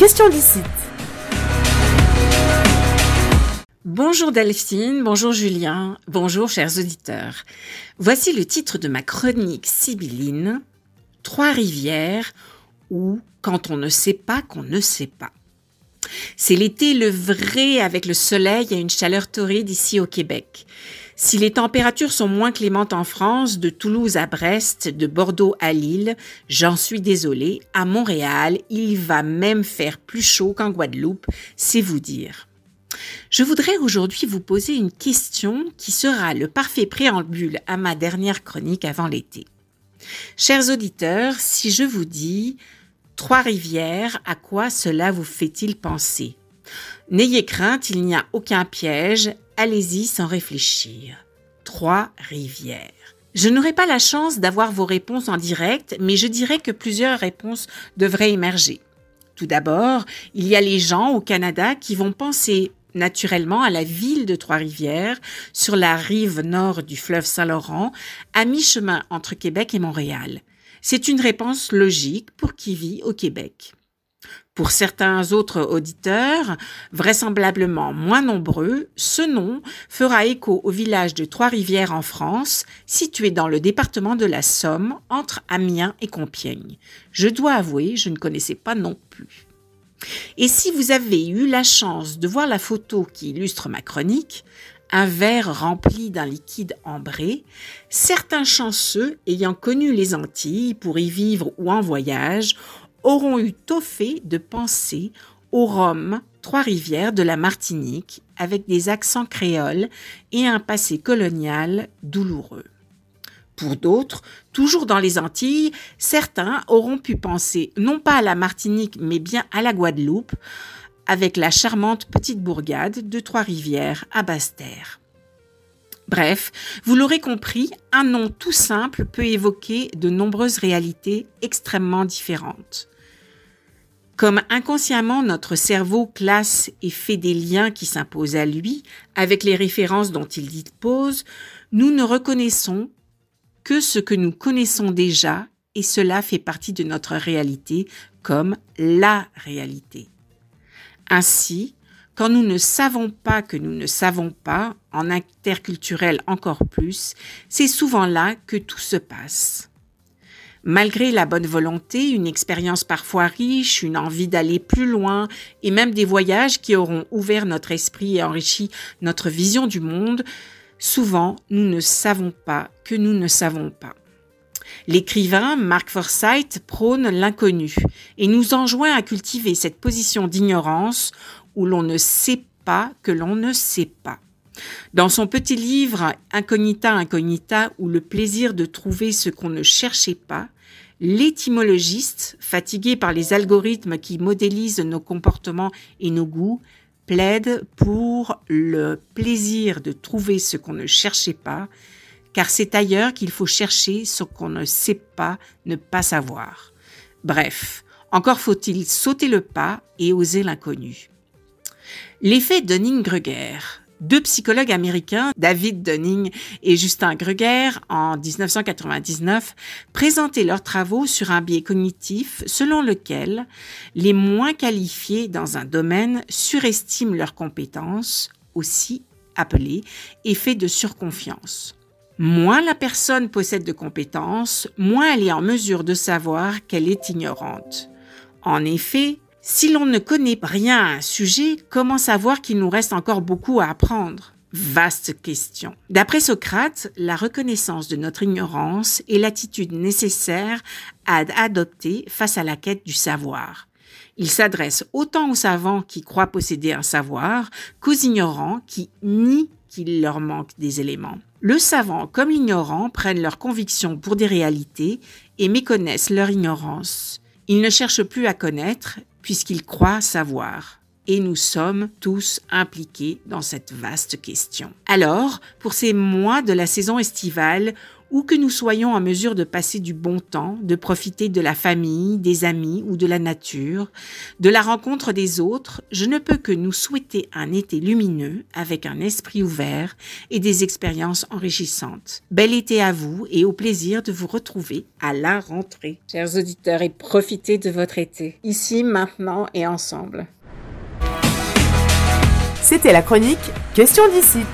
question d'ici. Bonjour Delphine, bonjour Julien, bonjour chers auditeurs. Voici le titre de ma chronique sibylline Trois rivières ou quand on ne sait pas qu'on ne sait pas. C'est l'été le vrai avec le soleil et une chaleur torride ici au Québec. Si les températures sont moins clémentes en France, de Toulouse à Brest, de Bordeaux à Lille, j'en suis désolée, à Montréal, il va même faire plus chaud qu'en Guadeloupe, c'est vous dire. Je voudrais aujourd'hui vous poser une question qui sera le parfait préambule à ma dernière chronique avant l'été. Chers auditeurs, si je vous dis Trois-Rivières, à quoi cela vous fait-il penser? N'ayez crainte, il n'y a aucun piège, allez-y sans réfléchir. Trois-Rivières. Je n'aurai pas la chance d'avoir vos réponses en direct, mais je dirais que plusieurs réponses devraient émerger. Tout d'abord, il y a les gens au Canada qui vont penser naturellement à la ville de Trois-Rivières, sur la rive nord du fleuve Saint-Laurent, à mi-chemin entre Québec et Montréal. C'est une réponse logique pour qui vit au Québec. Pour certains autres auditeurs, vraisemblablement moins nombreux, ce nom fera écho au village de Trois-Rivières en France, situé dans le département de la Somme, entre Amiens et Compiègne. Je dois avouer, je ne connaissais pas non plus. Et si vous avez eu la chance de voir la photo qui illustre ma chronique, un verre rempli d'un liquide ambré, certains chanceux ayant connu les Antilles pour y vivre ou en voyage auront eu tôt fait de penser au rhum Trois-Rivières de la Martinique avec des accents créoles et un passé colonial douloureux. Pour d'autres, toujours dans les Antilles, certains auront pu penser non pas à la Martinique mais bien à la Guadeloupe, avec la charmante petite bourgade de Trois-Rivières à Basse-Terre. Bref, vous l'aurez compris, un nom tout simple peut évoquer de nombreuses réalités extrêmement différentes. Comme inconsciemment notre cerveau classe et fait des liens qui s'imposent à lui avec les références dont il dispose, nous ne reconnaissons que ce que nous connaissons déjà et cela fait partie de notre réalité comme la réalité. Ainsi, quand nous ne savons pas que nous ne savons pas, en interculturel encore plus, c'est souvent là que tout se passe. Malgré la bonne volonté, une expérience parfois riche, une envie d'aller plus loin, et même des voyages qui auront ouvert notre esprit et enrichi notre vision du monde, souvent nous ne savons pas que nous ne savons pas. L'écrivain Mark Forsyth prône l'inconnu et nous enjoint à cultiver cette position d'ignorance où l'on ne sait pas que l'on ne sait pas. Dans son petit livre Incognita Incognita ou le plaisir de trouver ce qu'on ne cherchait pas, l'étymologiste, fatigué par les algorithmes qui modélisent nos comportements et nos goûts, plaide pour le plaisir de trouver ce qu'on ne cherchait pas car c'est ailleurs qu'il faut chercher ce qu'on ne sait pas ne pas savoir. Bref, encore faut-il sauter le pas et oser l'inconnu. L'effet Dunning-Kruger. Deux psychologues américains, David Dunning et Justin Kruger, en 1999, présentaient leurs travaux sur un biais cognitif selon lequel les moins qualifiés dans un domaine surestiment leurs compétences, aussi appelé effet de surconfiance. Moins la personne possède de compétences, moins elle est en mesure de savoir qu'elle est ignorante. En effet, si l'on ne connaît rien à un sujet, comment savoir qu'il nous reste encore beaucoup à apprendre? Vaste question. D'après Socrate, la reconnaissance de notre ignorance est l'attitude nécessaire à adopter face à la quête du savoir. Il s'adresse autant aux savants qui croient posséder un savoir qu'aux ignorants qui nient qu'il leur manque des éléments. Le savant comme l'ignorant prennent leurs convictions pour des réalités et méconnaissent leur ignorance. Ils ne cherchent plus à connaître puisqu'ils croient savoir. Et nous sommes tous impliqués dans cette vaste question. Alors, pour ces mois de la saison estivale Où que nous soyons en mesure de passer du bon temps, de profiter de la famille, des amis ou de la nature, de la rencontre des autres, je ne peux que nous souhaiter un été lumineux avec un esprit ouvert et des expériences enrichissantes. Bel été à vous et au plaisir de vous retrouver à la rentrée. Chers auditeurs, et profitez de votre été, ici, maintenant et ensemble. C'était la chronique Question d'ici.